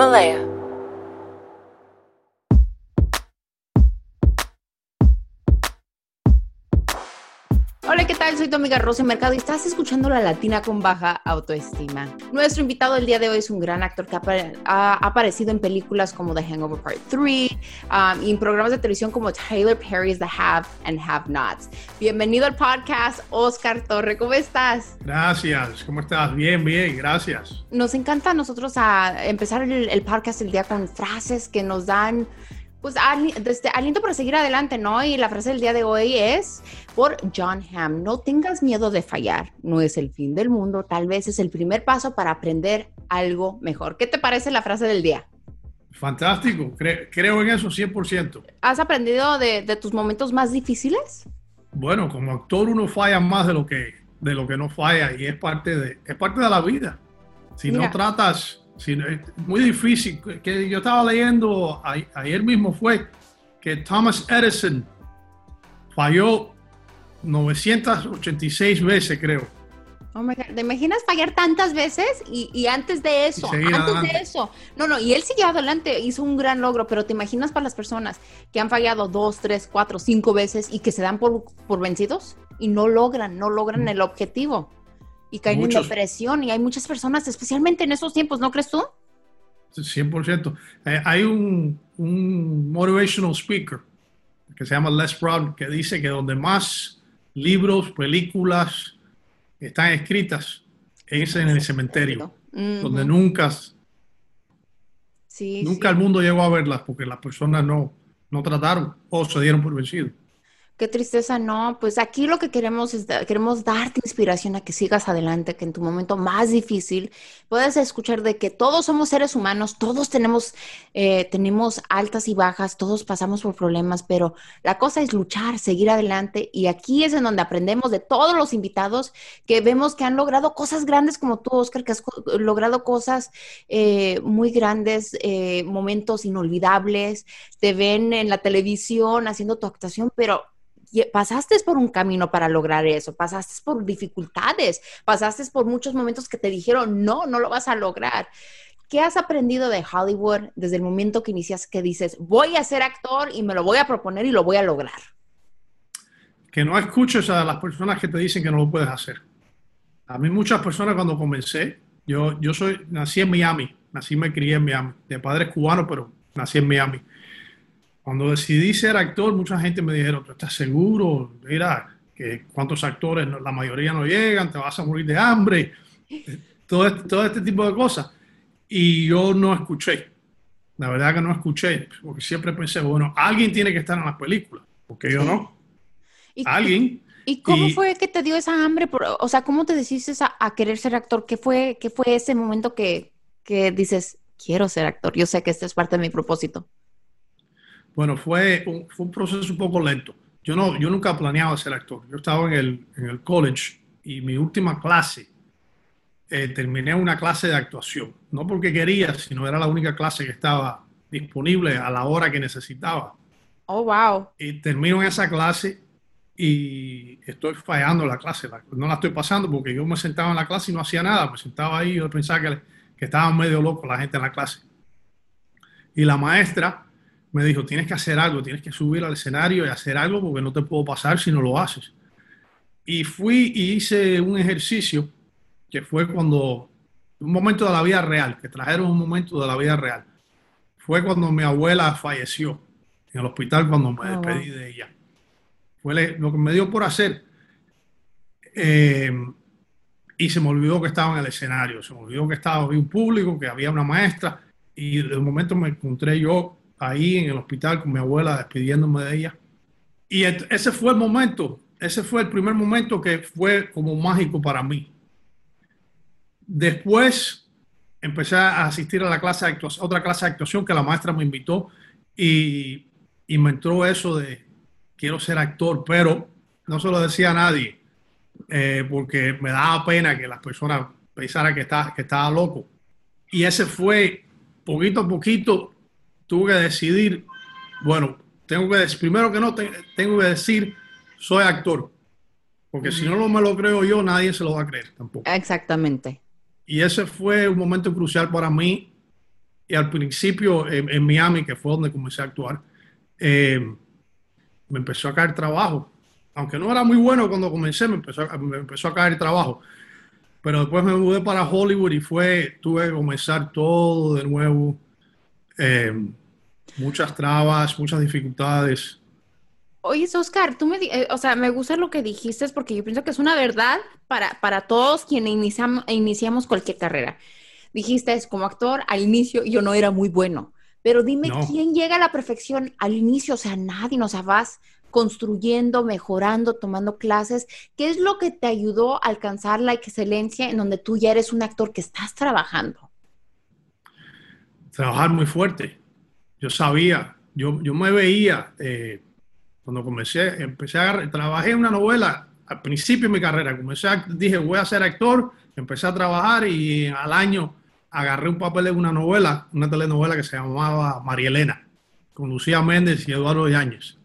Himalaya. Soy tu amiga Rosy Mercado y estás escuchando La Latina con Baja Autoestima. Nuestro invitado el día de hoy es un gran actor que ha, aparecido en películas como The Hangover Part 3 um, y en programas de televisión como Taylor Perry's The Have and Have Nots. Bienvenido al podcast, Oscar Torre. ¿Cómo estás? Gracias. ¿Cómo estás? Bien, bien. Gracias. Nos encanta a nosotros a empezar el, el podcast el día con frases que nos dan pues desde aliento para seguir adelante, ¿no? Y la frase del día de hoy es por John Hamm, no tengas miedo de fallar, no es el fin del mundo, tal vez es el primer paso para aprender algo mejor. ¿Qué te parece la frase del día? Fantástico, creo en eso 100%. ¿Has aprendido de, tus momentos más difíciles? Bueno, como actor uno falla más de lo que, de lo que no falla y es parte de, es parte de la vida. Si no tratas es muy difícil. Que yo estaba leyendo ayer mismo fue que Thomas Edison falló 986 veces, creo. Oh ¿Te imaginas fallar tantas veces? Y, antes de eso, antes de eso. No, no, y él siguió adelante, hizo un gran logro, pero te imaginas para las personas que han fallado dos, tres, cuatro, cinco veces y que se dan por, por vencidos y no logran, no logran mm. el objetivo y caen en depresión. Y hay muchas personas, especialmente en esos tiempos, ¿no crees tú? 100%. Eh, hay un, un, motivational speaker que se llama Les Brown que dice que donde más libros, películas están escritas es en el cementerio, donde nunca, sí, nunca el mundo llegó a verlas porque las personas no, no trataron o se dieron por vencidos. Qué tristeza, no. Pues aquí lo que queremos es queremos darte inspiración a que sigas adelante, que en tu momento más difícil puedas escuchar de que todos somos seres humanos, todos tenemos, eh, tenemos altas y bajas, todos pasamos por problemas, pero la cosa es luchar, seguir adelante. Y aquí es en donde aprendemos de todos los invitados que vemos que han logrado cosas grandes como tú, Oscar, que has logrado cosas eh, muy grandes, eh, momentos inolvidables. Te ven en la televisión haciendo tu actuación, pero pasaste por un camino para lograr eso, pasaste por dificultades, pasaste por muchos momentos que te dijeron, no, no lo vas a lograr. ¿Qué has aprendido de Hollywood desde el momento que inicias que dices, voy a ser actor y me lo voy a proponer y lo voy a lograr? Que no escuches a las personas que te dicen que no lo puedes hacer. A mí muchas personas cuando comencé, yo, yo soy, nací en Miami, nací y me crié en Miami, de padres cubanos, pero nací en Miami. Cuando decidí ser actor, mucha gente me dijeron, ¿tú estás seguro? Mira, que cuántos actores, la mayoría no llegan, te vas a morir de hambre, todo este, todo este tipo de cosas. Y yo no escuché, la verdad que no escuché, porque siempre pensé, bueno, alguien tiene que estar en las películas, porque yo no. ¿Y, alguien. ¿Y cómo fue que te dio esa hambre? o sea, ¿cómo te decidiste a, querer ser actor? ¿Qué fue, qué fue ese momento que, que dices, quiero ser actor? Yo sé que este es parte de mi propósito. Bueno, fue un, fue un proceso un poco lento. Yo, no, yo nunca planeaba ser actor. Yo estaba en el, en el college y mi última clase eh, terminé una clase de actuación. No porque quería, sino era la única clase que estaba disponible a la hora que necesitaba. Oh, wow. Y termino en esa clase y estoy fallando la clase. No la estoy pasando porque yo me sentaba en la clase y no hacía nada. Me sentaba ahí y yo pensaba que, que estaban medio locos la gente en la clase. Y la maestra me dijo, tienes que hacer algo, tienes que subir al escenario y hacer algo porque no te puedo pasar si no lo haces. Y fui y hice un ejercicio que fue cuando, un momento de la vida real, que trajeron un momento de la vida real. Fue cuando mi abuela falleció en el hospital cuando me ah, despedí de ella. Fue lo que me dio por hacer. Eh, y se me olvidó que estaba en el escenario, se me olvidó que estaba había un público, que había una maestra, y de momento me encontré yo ahí en el hospital con mi abuela despidiéndome de ella. Y ese fue el momento, ese fue el primer momento que fue como mágico para mí. Después empecé a asistir a la clase de actuación, otra clase de actuación que la maestra me invitó y, y me entró eso de quiero ser actor, pero no se lo decía a nadie eh, porque me daba pena que las personas pensaran que estaba, que estaba loco. Y ese fue poquito a poquito tuve que decidir, bueno, tengo que decir, primero que no, tengo que decir, soy actor. Porque si no lo me lo creo yo, nadie se lo va a creer tampoco. Exactamente. Y ese fue un momento crucial para mí. y al principio en, Miami, que fue donde comencé a actuar, eh, me empezó a caer trabajo. Aunque no era muy bueno cuando comencé, me empezó, me empezó a caer trabajo. Pero después me mudé para Hollywood y fue, tuve que comenzar todo de nuevo. Eh, muchas trabas, muchas dificultades. Oye, Oscar, tú me, eh, o sea, me gusta lo que dijiste porque yo pienso que es una verdad para, para todos quienes iniciamos, iniciamos cualquier carrera. Dijiste, es como actor, al inicio yo no era muy bueno, pero dime quién llega a la perfección al inicio, o sea, nadie, o sea, vas construyendo, mejorando, tomando clases. ¿Qué es lo que te ayudó a alcanzar la excelencia en donde tú ya eres un actor que estás trabajando? Trabajar muy fuerte. Yo sabía, yo, yo me veía, eh, cuando comencé, empecé a, trabajé en una novela al principio de mi carrera, comencé dije voy a ser actor, empecé a trabajar y al año agarré un papel en una novela, una telenovela que se llamaba María Elena, con Lucía Méndez y Eduardo Yáñez.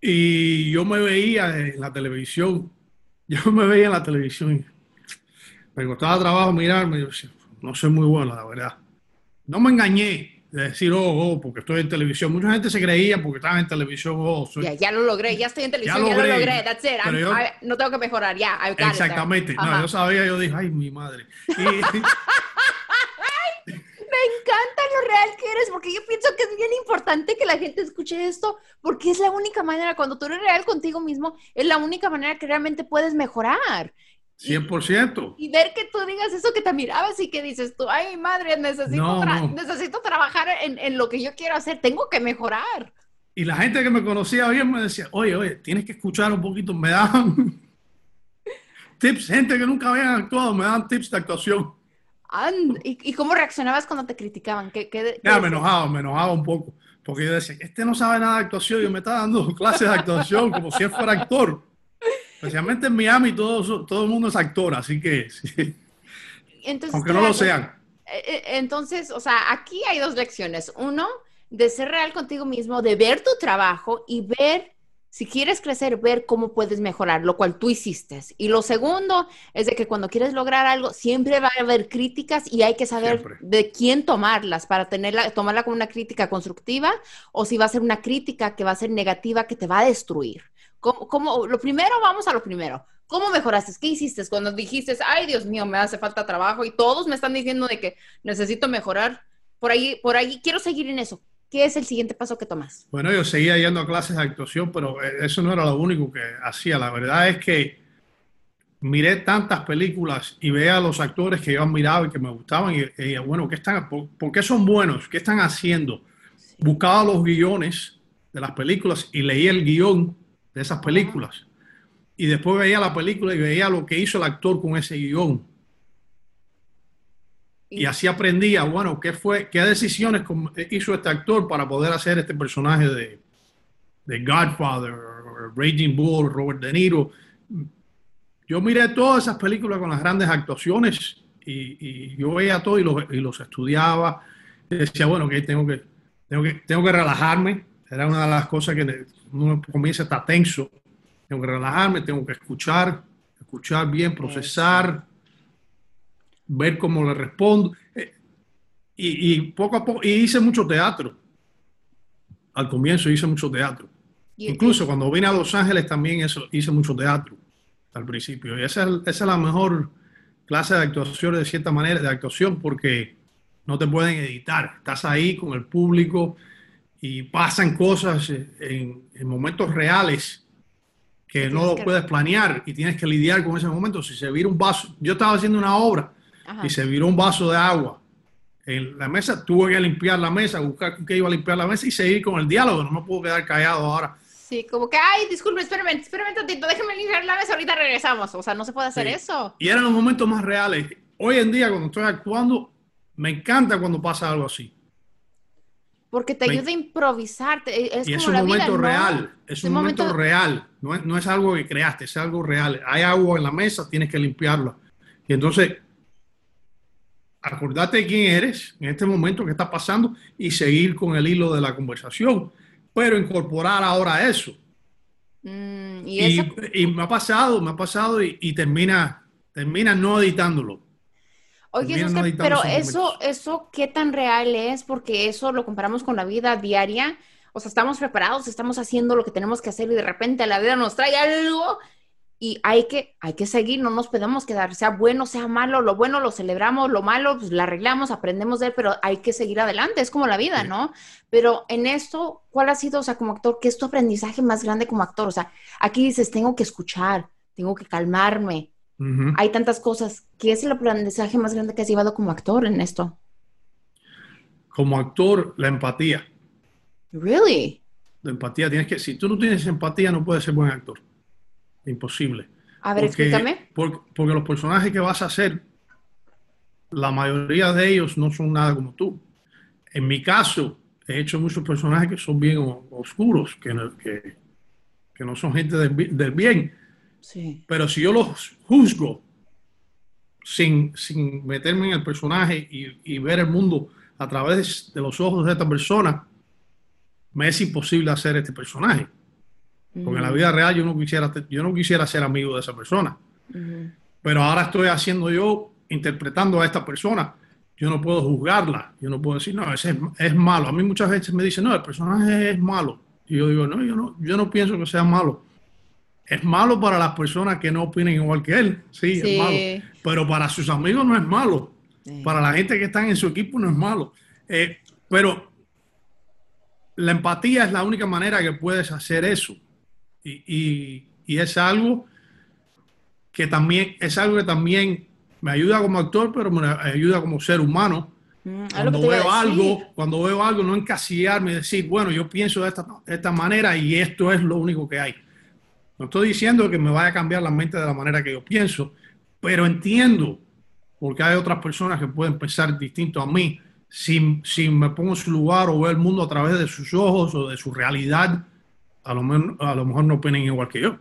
Y yo me veía en la televisión, yo me veía en la televisión, me costaba trabajo mirarme, yo decía, no soy muy bueno, la verdad. No me engañé de decir, oh, oh, porque estoy en televisión. Mucha gente se creía porque estaba en televisión, oh, soy... ya, ya, lo logré, ya estoy en televisión, ya, lo logré, that's it, no tengo que mejorar, ya, Exactamente, no, yo sabía, yo dije, ay, mi madre. Y, me encanta lo real que eres, porque yo pienso que es bien importante que la gente escuche esto, porque es la única manera, cuando tú eres real contigo mismo, es la única manera que realmente puedes mejorar. 100%. Y, ver que tú digas eso que te mirabas y que dices tú, ay madre, necesito, necesito trabajar en, en, lo que yo quiero hacer, tengo que mejorar. Y la gente que me conocía bien me decía, oye, oye, tienes que escuchar un poquito, me daban tips, gente que nunca había actuado, me daban tips de actuación. ¿Y, cómo reaccionabas cuando te criticaban? ¿Qué, me enojaba, me enojaba un poco. Porque yo decía, este no sabe nada de actuación, yo me está dando clases de actuación como si él fuera actor. Especialmente en Miami todo, todo el mundo es actor, así que aunque no lo sean. Eh, eh, entonces, o sea, aquí hay dos lecciones. Uno, de ser real contigo mismo, de ver tu trabajo y ver si quieres crecer, ver cómo puedes mejorar, lo cual tú hiciste. Y lo segundo es de que cuando quieres lograr algo, siempre va a haber críticas y hay que saber de quién tomarlas para tenerla, tomarla como una crítica constructiva o si va a ser una crítica que va a ser negativa que te va a destruir. ¿Cómo, lo primero, vamos a lo primero. ¿Cómo mejoraste? ¿Qué hiciste cuando dijiste, ay Dios mío, me hace falta trabajo y todos me están diciendo de que necesito mejorar? Por ahí, por ahí quiero seguir en eso. ¿Qué es el siguiente paso que tomas? Bueno, yo seguía yendo a clases de actuación, pero eh, eso no era lo único que hacía. La verdad es que miré tantas películas y veía a los actores que yo admiraba y que me gustaban y, bueno, ¿qué están, por, qué son buenos? ¿Qué están haciendo? Buscaba los guiones de las películas y leía el guion de esas películas. Y después veía la película y veía lo que hizo el actor con ese guion. Y así aprendía, bueno, qué fue, qué decisiones hizo este actor para poder hacer este personaje de, de Godfather, Raging Bull, Robert De Niro. Yo miré todas esas películas con las grandes actuaciones y, yo veía todo y los, y los estudiaba. Y decía, bueno, que tengo que, tengo que tengo que relajarme. Era una de las cosas que uno comienza a estar tenso. Tengo que relajarme, tengo que escuchar, escuchar bien, procesar ver cómo le respondo. Eh, y, poco a poco, y hice mucho teatro. Al comienzo hice mucho teatro. Incluso cuando vine a Los Ángeles también eso, hice mucho teatro al principio. Y esa, es la mejor clase de actuación, de cierta manera, de actuación, porque no te pueden editar. Estás ahí con el público y pasan cosas en, en momentos reales que no lo puedes planear y tienes que lidiar con ese momento. Si se vira un vaso, yo estaba haciendo una obra y se viró un vaso de agua en la mesa, tuve que limpiar la mesa, buscar que iba a limpiar la mesa y seguir con el diálogo, no me puedo quedar callado ahora. Sí, como que, ay, disculpe, espérame, espérame tantito, déjeme limpiar la mesa, ahorita regresamos. O sea, no se puede hacer eso. Y eran los momentos más reales. Hoy en día, cuando estoy actuando, me encanta cuando pasa algo así. Porque te ayuda a improvisarte. Es y es un momento real, es un momento, real, no es, no es algo que creaste, es algo real. Hay agua en la mesa, tienes que limpiarla. Y entonces acordate de quién eres en este momento que está pasando y seguir con el hilo de la conversación, pero incorporar ahora eso. Mm, ¿y, me ha pasado, me ha pasado y, termina, termina no editándolo. Oye, pero eso, eso, ¿qué tan real es? Porque eso lo comparamos con la vida diaria. O sea, estamos preparados, estamos haciendo lo que tenemos que hacer y de repente la vida nos trae algo y hay que, hay que seguir, no nos podemos quedar, sea bueno, sea malo, lo bueno lo celebramos, lo malo pues lo arreglamos, aprendemos de él, pero hay que seguir adelante, es como la vida, ¿no? Pero en esto, ¿cuál ha sido, o sea, como actor, qué es tu aprendizaje más grande como actor? O sea, aquí dices, tengo que escuchar, tengo que calmarme, hay tantas cosas. ¿Qué es el aprendizaje más grande que has llevado como actor en esto? Como actor, la empatía. Really? La empatía, tienes que, si tú no tienes empatía, no puedes ser buen actor. Imposible. A ver, explícame. Porque, porque los personajes que vas a hacer, la mayoría de ellos no son nada como tú. En mi caso, he hecho muchos personajes que son bien oscuros, que, que, que no son gente del, bien. Sí. Pero si yo los juzgo sin, sin meterme en el personaje y, y, ver el mundo a través de los ojos de esta persona, me es imposible hacer este personaje. Porque en la vida real yo no quisiera, yo no quisiera ser amigo de esa persona. Pero ahora estoy haciendo yo, interpretando a esta persona. Yo no puedo juzgarla. Yo no puedo decir, no, ese es, malo. A mí muchas veces me dicen, no, el personaje es malo. Y yo digo, no, yo no, yo no pienso que sea malo. Es malo para las personas que no opinen igual que él. Sí, es malo. Pero para sus amigos no es malo. Para la gente que está en su equipo no es malo. Eh, pero la empatía es la única manera que puedes hacer eso. Y, es algo que también es algo que también me ayuda como actor, pero me ayuda como ser humano. Mm, cuando veo algo, cuando veo algo, no encasillarme y decir, bueno, yo pienso de esta, de esta manera y esto es lo único que hay. No estoy diciendo que me vaya a cambiar la mente de la manera que yo pienso, pero entiendo, porque hay otras personas que pueden pensar distinto a mí, si, si me pongo en su lugar o veo el mundo a través de sus ojos o de su realidad, a lo, a lo mejor no opinen igual que yo.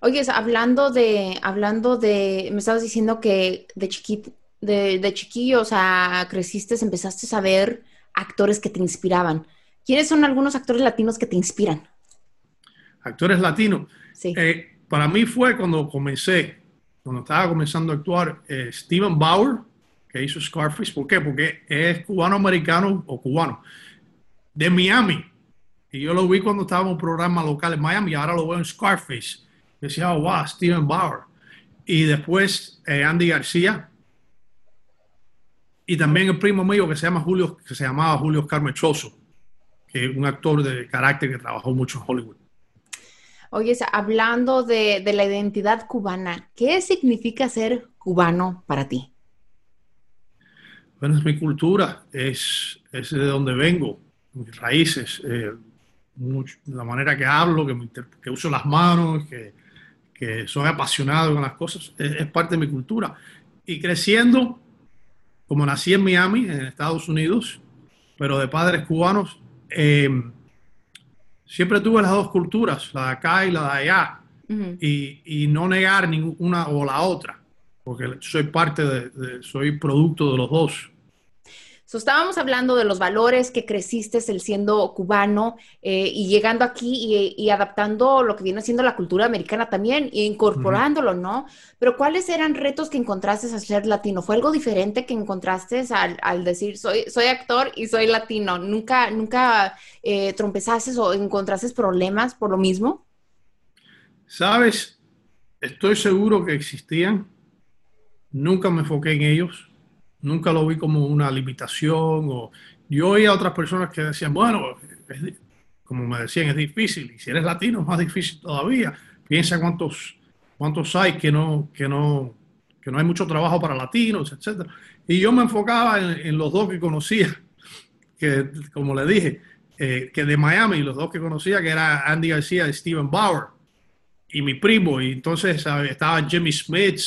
Oye, hablando de, hablando de, me estabas diciendo que de chiquito, de, de chiquillo, o sea, creciste, empezaste a ver actores que te inspiraban. ¿Quiénes son algunos actores latinos que te inspiran? Actores latinos. Sí. Eh, para mí fue cuando comencé, cuando estaba comenzando a actuar, eh, Steven Bauer, que hizo Scarface. ¿Por qué? Porque es cubano-americano o cubano, de Miami. Y yo lo vi cuando estaba en un programa local en Miami y ahora lo veo en Scarface. decía, oh, wow, Steven Bauer. Y después eh, Andy García. Y también el primo mío que se llama Julio, que se llamaba Julio Carmechoso, que es un actor de carácter que trabajó mucho en Hollywood. Oye, hablando de, la identidad cubana, ¿qué significa ser cubano para ti? Bueno, es mi cultura, es, es de donde vengo, mis raíces. Eh, la manera que hablo, que, uso las manos, que, soy apasionado con las cosas, es, parte de mi cultura. Y creciendo, como nací en Miami, en Estados Unidos, pero de padres cubanos, em, siempre tuve las dos culturas, la de acá y la de allá, y, no negar ninguna o la otra, porque soy parte de soy producto de los dos estábamos hablando de los valores que creciste el siendo cubano eh, y llegando aquí y, adaptando lo que viene siendo la cultura americana también e incorporándolo, ¿no? Pero ¿cuáles eran retos que encontraste al ser latino? ¿Fue algo diferente que encontraste al, decir soy, soy actor y soy latino? ¿Nunca, nunca eh, trompezaste o encontraste problemas por lo mismo? Sabes, estoy seguro que existían. Nunca me enfoqué en ellos Nunca lo vi como una limitación. O, yo oía a otras personas que decían, bueno, como me decían, es difícil. Y si eres latino es más difícil todavía. Piensa cuántos, cuántos hay que no, que no, que no hay mucho trabajo para latinos, etc. Y yo me enfocaba en, los dos que conocía, que como le dije, eh, que de Miami, los dos que conocía, que era Andy García y Steven Bauer, y mi primo, y entonces estaba Jimmy Smith,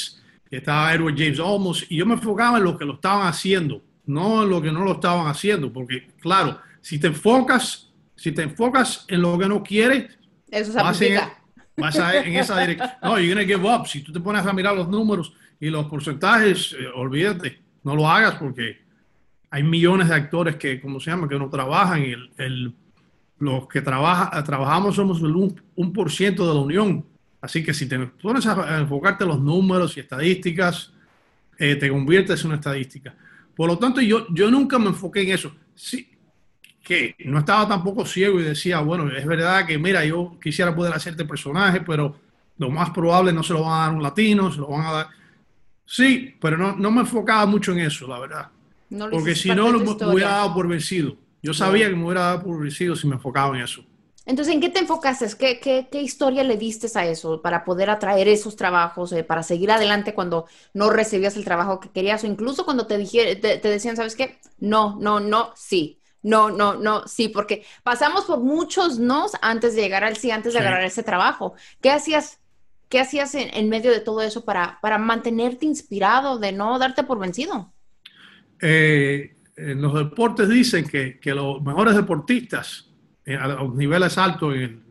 estaba Edward James Olmos, y yo me enfocaba en lo que lo estaban haciendo, no en lo que no lo estaban haciendo, porque claro, si te enfocas, si te enfocas en lo que no quieres, eso se vas, en, vas en esa dirección. No, you're gonna give up. Si tú te pones a mirar los números y los porcentajes, eh, olvídate, no lo hagas porque hay millones de actores que, como se llama, que no trabajan y el, los que trabaja, trabajamos somos el 1%, de la unión. Así que si te pones a enfocarte en los números y estadísticas, eh, te conviertes en una estadística. Por lo tanto, yo, yo nunca me enfoqué en eso. Sí, que no estaba tampoco ciego y decía, bueno, es verdad que, mira, yo quisiera poder hacerte personaje, pero lo más probable no se lo van a dar un latino, se lo van a dar... Sí, pero no, no me enfocaba mucho en eso, la verdad. Porque si no, me hubiera dado por vencido. Yo sabía que me hubiera dado por vencido si me enfocaba en eso. Entonces, ¿en qué te enfocaste? ¿Qué, qué, qué historia le diste a eso para poder atraer esos trabajos, eh, para seguir adelante cuando no recibías el trabajo que querías o incluso cuando te, te, te decían, ¿sabes qué? No, no, no, sí. No, no, no, sí, porque pasamos por muchos nos antes de llegar al sí, antes de agarrar ese trabajo. ¿Qué hacías, qué hacías en, medio de todo eso para, para mantenerte inspirado, de no darte por vencido? Eh, en los deportes dicen que, que los mejores deportistas a los niveles altos en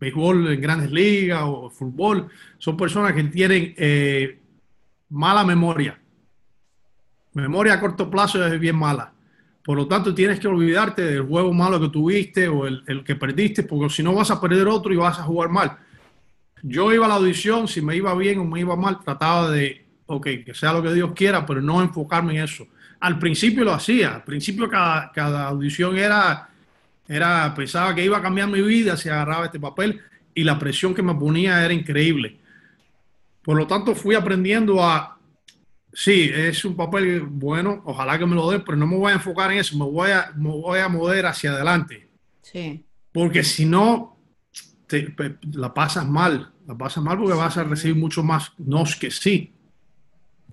béisbol, en grandes ligas o fútbol, son personas que tienen eh, mala memoria. Memoria a corto plazo es bien mala. Por lo tanto, tienes que olvidarte del juego malo que tuviste o el, el, que perdiste, porque si no vas a perder otro y vas a jugar mal. Yo iba a la audición, si me iba bien o me iba mal, trataba de, ok, que sea lo que Dios quiera, pero no enfocarme en eso. Al principio lo hacía, al principio cada, cada audición era era, pensaba que iba a cambiar mi vida si agarraba este papel y la presión que me ponía era increíble. Por lo tanto, fui aprendiendo a, sí, es un papel bueno, ojalá que me lo dé, pero no me voy a enfocar en eso, me voy a, me voy a mover hacia adelante. Sí. Porque si no, te, la pasas mal, la pasas mal porque vas a recibir mucho más nos que sí.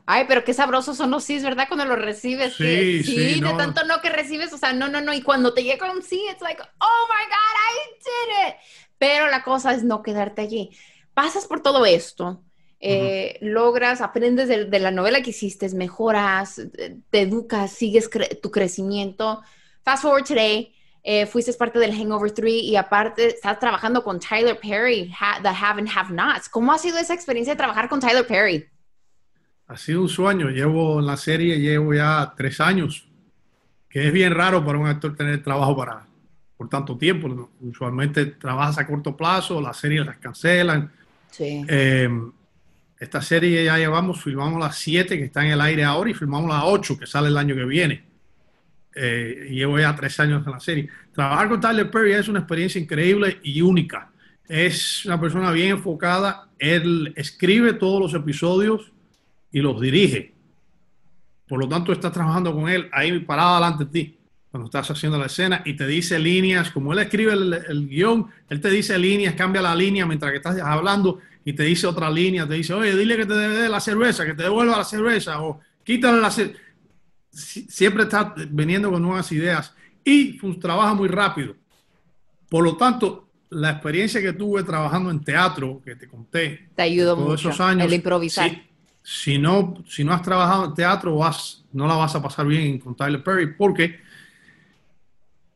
Ay, pero qué sabrosos son los sí, ¿verdad? Cuando los recibes. Sí, sí, de tanto no que recibes, o sea, no, no, no. Y cuando te llega un sí, it's like, oh my God, I did it. Pero la cosa es no quedarte allí. Pasas por todo esto, eh, logras, aprendes de, la novela que hiciste, mejoras, te educas, sigues tu crecimiento. Fast forward today, eh, fuiste parte del Hangover 3 y aparte estás trabajando con Tyler Perry, The Have and Have Nots. ¿Cómo ha sido esa experiencia de trabajar con Tyler Perry? Ha sido un sueño. Llevo en la serie, llevo ya tres años, que es bien raro para un actor tener trabajo para, por tanto tiempo. Usualmente trabajas a corto plazo, las series las cancelan. Sí. Eh, esta serie ya llevamos, filmamos las siete que están en el aire ahora y filmamos las ocho que sale el año que viene. Eh, llevo ya tres años en la serie. Trabajar con Tyler Perry es una experiencia increíble y única. Es una persona bien enfocada. Él escribe todos los episodios y los dirige. Por lo tanto, estás trabajando con él ahí parado delante de ti cuando estás haciendo la escena y te dice líneas, como él escribe el, guion, él te dice líneas, cambia la línea mientras que estás hablando y te dice otra línea, te dice, oye, dile que te dé la cerveza, que te devuelva la cerveza o quítale la cerveza. Siempre está viniendo con nuevas ideas y trabaja muy rápido. Por lo tanto, la experiencia que tuve trabajando en teatro, que te conté, te ayudó mucho esos años, el improvisar si no, si no has trabajado en teatro, vas, no la vas a pasar bien con Tyler Perry porque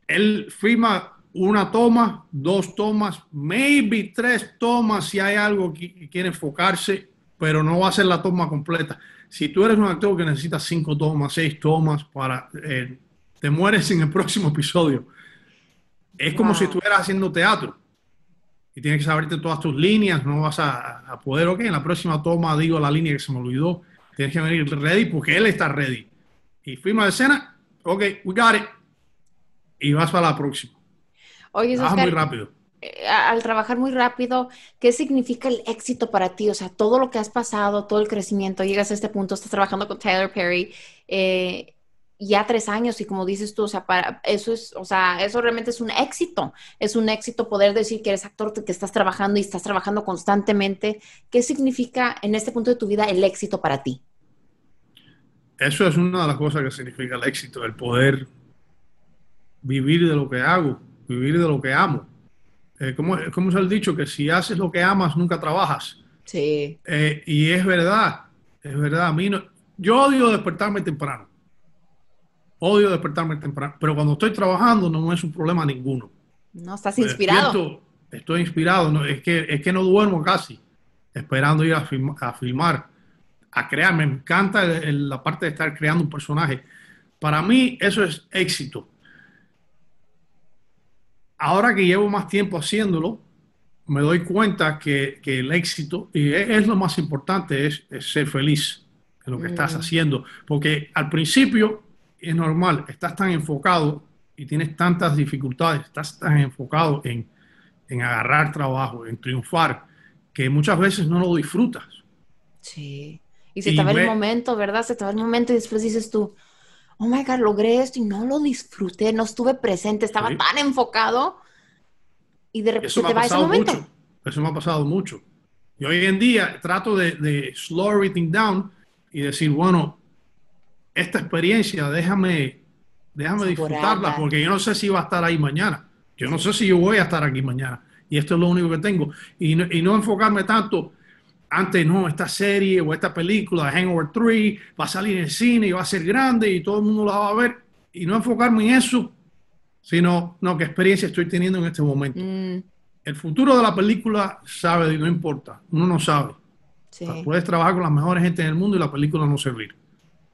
él firma una toma, dos tomas, maybe tres tomas si hay algo que quiere enfocarse, pero no va a ser la toma completa. Si tú eres un actor que necesita cinco tomas, seis tomas para... Eh, te mueres en el próximo episodio. Es como si estuvieras haciendo teatro y tienes que saberte todas tus líneas, no vas a, poder, ok, en la próxima toma digo la línea que se me olvidó, tienes que venir ready porque él está ready. Y firma de escena, ok, we got it. Y vas para la próxima. Oye, muy rápido. Eh, al trabajar muy rápido, ¿qué significa el éxito para ti? O sea, todo lo que has pasado, todo el crecimiento, llegas a este punto, estás trabajando con Tyler Perry, eh, ya tres años y como dices tú, o sea, para, eso es, o sea, eso realmente es un éxito, es un éxito poder decir que eres actor, que estás trabajando y estás trabajando constantemente. ¿Qué significa en este punto de tu vida el éxito para ti? Eso es una de las cosas que significa el éxito, el poder vivir de lo que hago, vivir de lo que amo. Eh, como, como es el dicho, que si haces lo que amas, nunca trabajas. Sí. Eh, y es verdad, es verdad. A mí no, yo odio despertarme temprano Odio despertarme temprano, pero cuando estoy trabajando no es un problema ninguno. No, estás inspirado. estoy inspirado, no, es, que, es que no duermo casi, esperando ir a, a filmar, a crear. Me encanta la parte de estar creando un personaje. Para mí eso es éxito. Ahora que llevo más tiempo haciéndolo, me doy cuenta que, que el éxito, y es, lo más importante, es, es ser feliz. en lo que estás haciendo. Porque al principio es normal, estás tan enfocado y tienes tantas dificultades, estás tan enfocado en, en agarrar trabajo, en triunfar, que muchas veces no lo disfrutas. Sí. Y se te va el momento, ¿verdad? Se te va el momento y después dices tú, oh my God, logré esto y no lo disfruté, no estuve presente, estaba tan enfocado y de repente te va ese momento. Eso me ha pasado mucho. Y hoy en día trato de, de slow everything down y decir, bueno, esta experiencia déjame, déjame disfrutarla porque yo no sé si va a estar ahí mañana. Yo no sé si yo voy a estar aquí mañana. Y esto es lo único que tengo. Y no, y no enfocarme tanto antes no, esta serie o esta película, Hangover 3, va a salir en el cine y va a ser grande y todo el mundo la va a ver. Y no enfocarme en eso, sino, no, qué experiencia estoy teniendo en este momento. Mm. El futuro de la película sabe, no importa, uno no sabe. Puedes trabajar con las mejores gente en el mundo y la película no servir.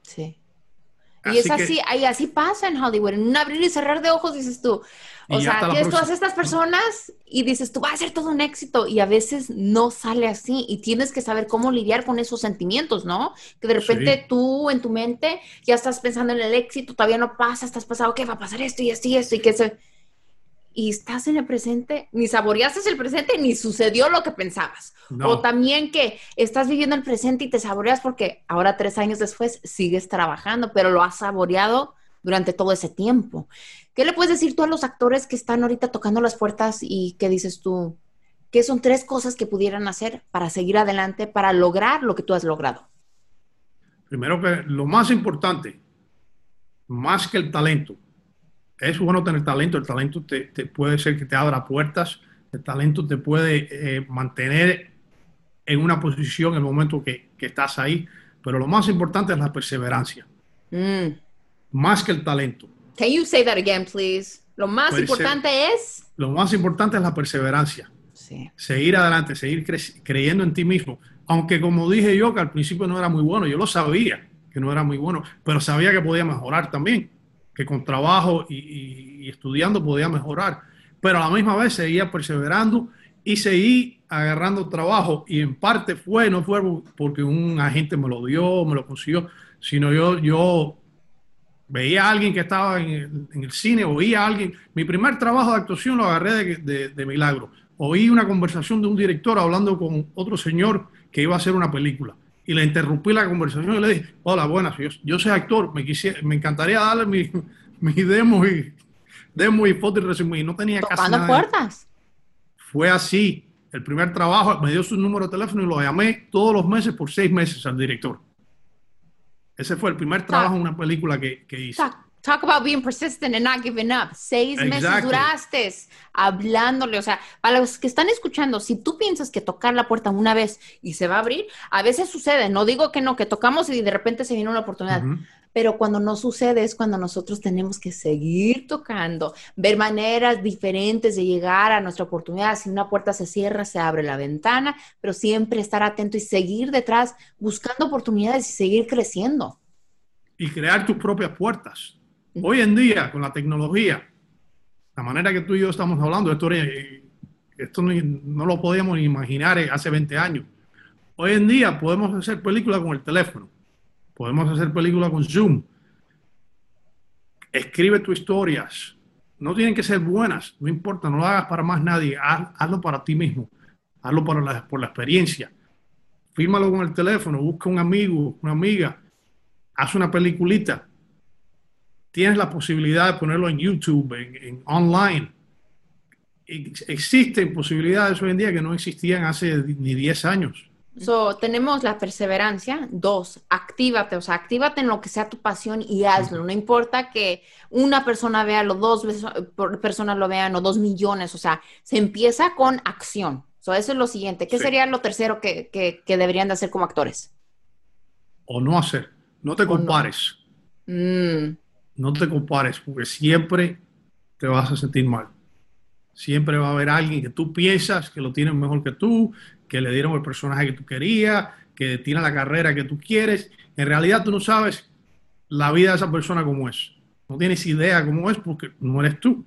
Sí. Y es así, y así pasa en Hollywood. En un abrir y cerrar de ojos dices tú, o sea, tienes todas estas personas y dices, tú vas a ser todo un éxito. Y a veces no sale así. Y tienes que saber cómo lidiar con esos sentimientos, ¿no? Que de repente tú en tu mente ya estás pensando en el éxito, todavía no pasa, estás pasado, ¿qué va a pasar esto y esto y esto y que se... Y estás en el presente, ni saboreaste el presente, ni sucedió lo que pensabas. O también que estás viviendo el presente y te saboreas porque ahora tres años después sigues trabajando, pero lo has saboreado durante todo ese tiempo. ¿Qué le puedes decir tú a los actores que están ahorita tocando las puertas y qué dices tú? ¿Qué son tres cosas que pudieran hacer para seguir adelante, para lograr lo que tú has logrado? Primero que lo más importante, más que el talento, es bueno tener talento, el talento te, puede ser que te abra puertas, el talento te puede eh, mantener en una posición en el momento que, estás ahí, pero lo más importante es la perseverancia. Mm más que el talento. Can you say that again, please? Lo más importante es. Lo más importante es la perseverancia. Sí. Seguir adelante, seguir creyendo en ti mismo. Aunque como dije yo que al principio no era muy bueno, yo lo sabía que no era muy bueno, pero sabía que podía mejorar también, que con trabajo y, estudiando podía mejorar. Pero a la misma vez seguía perseverando y seguí agarrando trabajo y en parte fue, no fue porque un agente me lo dio, me lo consiguió, sino yo, yo veía a alguien que estaba en el, cine, oía a alguien. Mi primer trabajo de actuación lo agarré de, milagro. Oí una conversación de un director hablando con otro señor que iba a hacer una película. Y le interrumpí la conversación y le dije, hola, buenas, yo, soy actor, me, quisiera, me encantaría darle mi, mi demo y demo y foto y resumen. Y no tenía casi nada. puertas. Fue así. El primer trabajo, me dio su número de teléfono y lo llamé todos los meses por seis meses al director. Ese fue el primer trabajo en una película que, que hice. Talk, about being persistent and not giving up. Seis meses duraste hablándole. O sea, para los que están escuchando, si tú piensas que tocar la puerta una vez y se va a abrir, a veces sucede. No digo que no, que tocamos y de repente se viene una oportunidad. Pero cuando no sucede es cuando nosotros tenemos que seguir tocando, ver maneras diferentes de llegar a nuestra oportunidad. Si una puerta se cierra, se abre la ventana, pero siempre estar atento y seguir detrás buscando oportunidades y seguir creciendo. Y crear tus propias puertas. Hoy en día, con la tecnología, la manera que tú y yo estamos hablando, esto, no, no lo podíamos imaginar hace 20 años. Hoy en día podemos hacer películas con el teléfono Podemos hacer películas con Zoom. Escribe tus historias. No tienen que ser buenas, no importa, no lo hagas para más nadie, hazlo para ti mismo, hazlo para la, por la experiencia. Fírmalo con el teléfono, busca un amigo, una amiga, haz una peliculita. Tienes la posibilidad de ponerlo en YouTube, en, online. Existen posibilidades hoy en día que no existían hace ni 10 años. So, tenemos la perseverancia. Dos, actívate, o sea, actívate en lo que sea tu pasión y hazlo. No importa que una persona vea, lo dos personas lo vean o dos millones, o sea, se empieza con acción. So, eso es lo siguiente. ¿Qué sería lo tercero que, deberían de hacer como actores? O no hacer. No te compares. Mm. No te compares, porque siempre te vas a sentir mal. Siempre va a haber alguien que tú piensas que lo tiene mejor que tú, que le dieron el personaje que tú querías, que tiene la carrera que tú quieres. En realidad tú no sabes la vida de esa persona como es. No tienes idea cómo es porque no eres tú.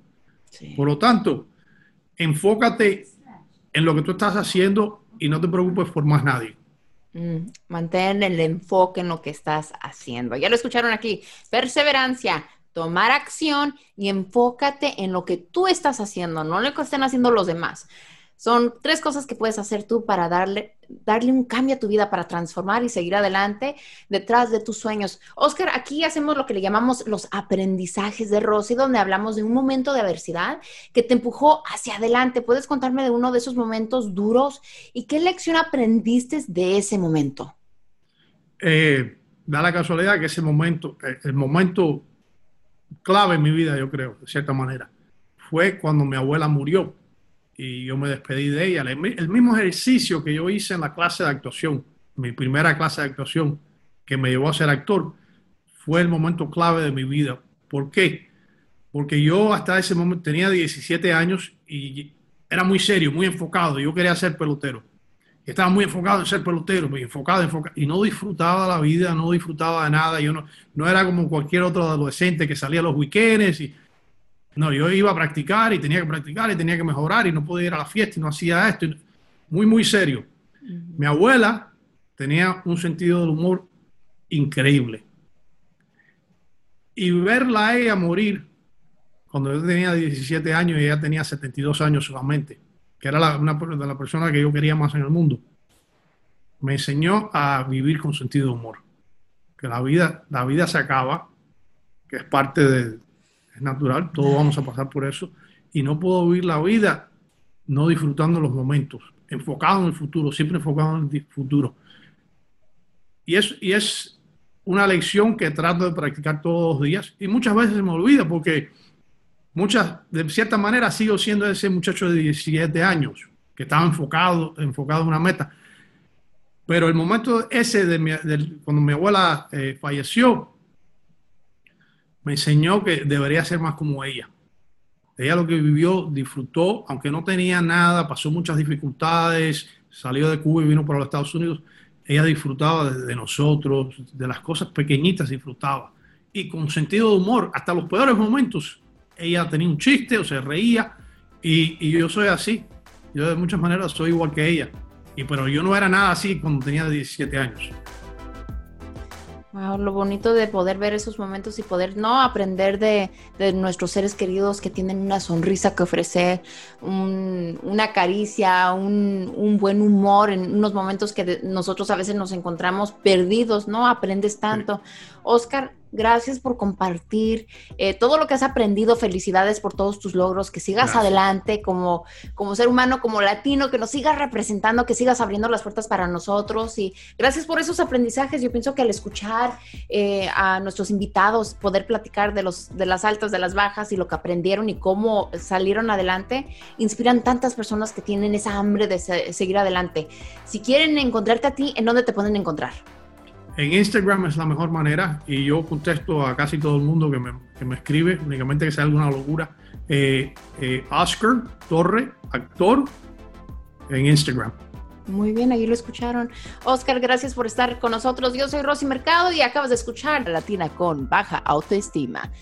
Por lo tanto, enfócate en lo que tú estás haciendo y no te preocupes por más nadie. Mm, mantén el enfoque en lo que estás haciendo. Ya lo escucharon aquí. Perseverancia, tomar acción y enfócate en lo que tú estás haciendo, no lo que estén haciendo los demás. Son tres cosas que puedes hacer tú para darle, darle un cambio a tu vida, para transformar y seguir adelante detrás de tus sueños. Oscar, aquí hacemos lo que le llamamos los aprendizajes de Rosy, donde hablamos de un momento de adversidad que te empujó hacia adelante. ¿Puedes contarme de uno de esos momentos duros y qué lección aprendiste de ese momento? Eh, da la casualidad que ese momento, eh, el momento clave en mi vida, yo creo, de cierta manera, fue cuando mi abuela murió y yo me despedí de ella. El mismo ejercicio que yo hice en la clase de actuación, mi primera clase de actuación, que me llevó a ser actor, fue el momento clave de mi vida. ¿Por qué? Porque yo hasta ese momento tenía 17 años y era muy serio, muy enfocado. Yo quería ser pelotero. Estaba muy enfocado en ser pelotero, muy enfocado, enfocado, y no disfrutaba la vida, no disfrutaba de nada. Yo no, no era como cualquier otro adolescente que salía a los weekends y no, yo iba a practicar y tenía que practicar y tenía que mejorar y no podía ir a la fiesta y no hacía esto. Muy, muy serio. Mi abuela tenía un sentido del humor increíble. Y verla a ella morir cuando yo tenía 17 años y ella tenía 72 años solamente, que era una de las personas que yo quería más en el mundo, me enseñó a vivir con sentido de humor. Que la vida, la vida se acaba, que es parte de, natural, todos vamos a pasar por eso, y no puedo vivir la vida no disfrutando los momentos, enfocado en el futuro, siempre enfocado en el futuro. Y es, y es una lección que trato de practicar todos los días y muchas veces me olvida porque muchas, de cierta manera sigo siendo ese muchacho de 17 años que estaba enfocado, enfocado en una meta. Pero el momento ese de, cuando mi abuela eh, falleció, me enseñó que debería ser más como ella. Ella lo que vivió, disfrutó, aunque no tenía nada, pasó muchas dificultades, salió de Cuba y vino para los Estados Unidos. Ella disfrutaba de, nosotros, de las cosas pequeñitas disfrutaba. Y con sentido de humor, hasta los peores momentos, ella tenía un chiste o se reía. Y, y yo soy así. Yo de muchas maneras soy igual que ella. Y, pero yo no era nada así cuando tenía 17 años. Wow, lo bonito de poder ver esos momentos y poder no aprender de, nuestros seres queridos que tienen una sonrisa que ofrecer, una caricia, un, buen humor en unos momentos que nosotros a veces nos encontramos perdidos, ¿no? Aprendes tanto. Oscar, Gracias por compartir eh, todo lo que has aprendido. Felicidades por todos tus logros. Que sigas adelante como, como ser humano, como latino, que nos sigas representando, que sigas abriendo las puertas para nosotros. Y gracias por esos aprendizajes. Yo pienso que al escuchar eh, a nuestros invitados, poder platicar de, los, de las altas, de las bajas y lo que aprendieron y cómo salieron adelante, inspiran tantas personas que tienen esa hambre de seguir adelante. Si quieren encontrarte a ti, ¿en dónde te pueden encontrar? En Instagram es la mejor manera y yo contesto a casi todo el mundo que me, que me escribe, únicamente que sea alguna locura. Eh, eh, Oscar Torre, actor, en Instagram. Muy bien, ahí lo escucharon. Oscar, gracias por estar con nosotros. Yo soy Rosy Mercado y acabas de escuchar Latina con baja autoestima.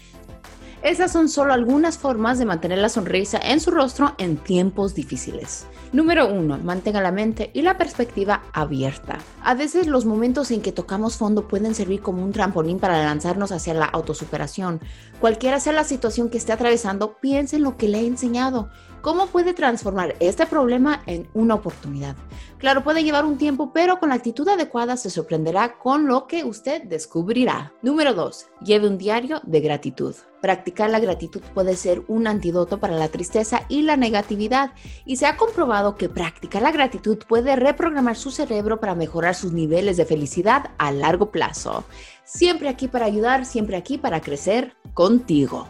Esas son solo algunas formas de mantener la sonrisa en su rostro en tiempos difíciles. Número 1. Mantenga la mente y la perspectiva abierta. A veces los momentos en que tocamos fondo pueden servir como un trampolín para lanzarnos hacia la autosuperación. Cualquiera sea la situación que esté atravesando, piense en lo que le he enseñado. ¿Cómo puede transformar este problema en una oportunidad? Claro, puede llevar un tiempo, pero con la actitud adecuada se sorprenderá con lo que usted descubrirá. Número 2. Lleve un diario de gratitud. Practicar la gratitud puede ser un antídoto para la tristeza y la negatividad y se ha comprobado que practicar la gratitud puede reprogramar su cerebro para mejorar sus niveles de felicidad a largo plazo. Siempre aquí para ayudar, siempre aquí para crecer contigo.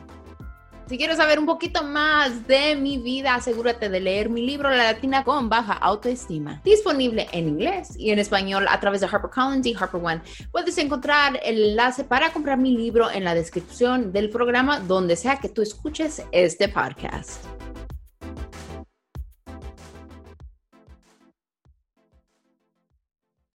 Si quieres saber un poquito más de mi vida, asegúrate de leer mi libro La Latina con Baja Autoestima, disponible en inglés y en español a través de HarperCollins y Harper One. Puedes encontrar el enlace para comprar mi libro en la descripción del programa donde sea que tú escuches este podcast.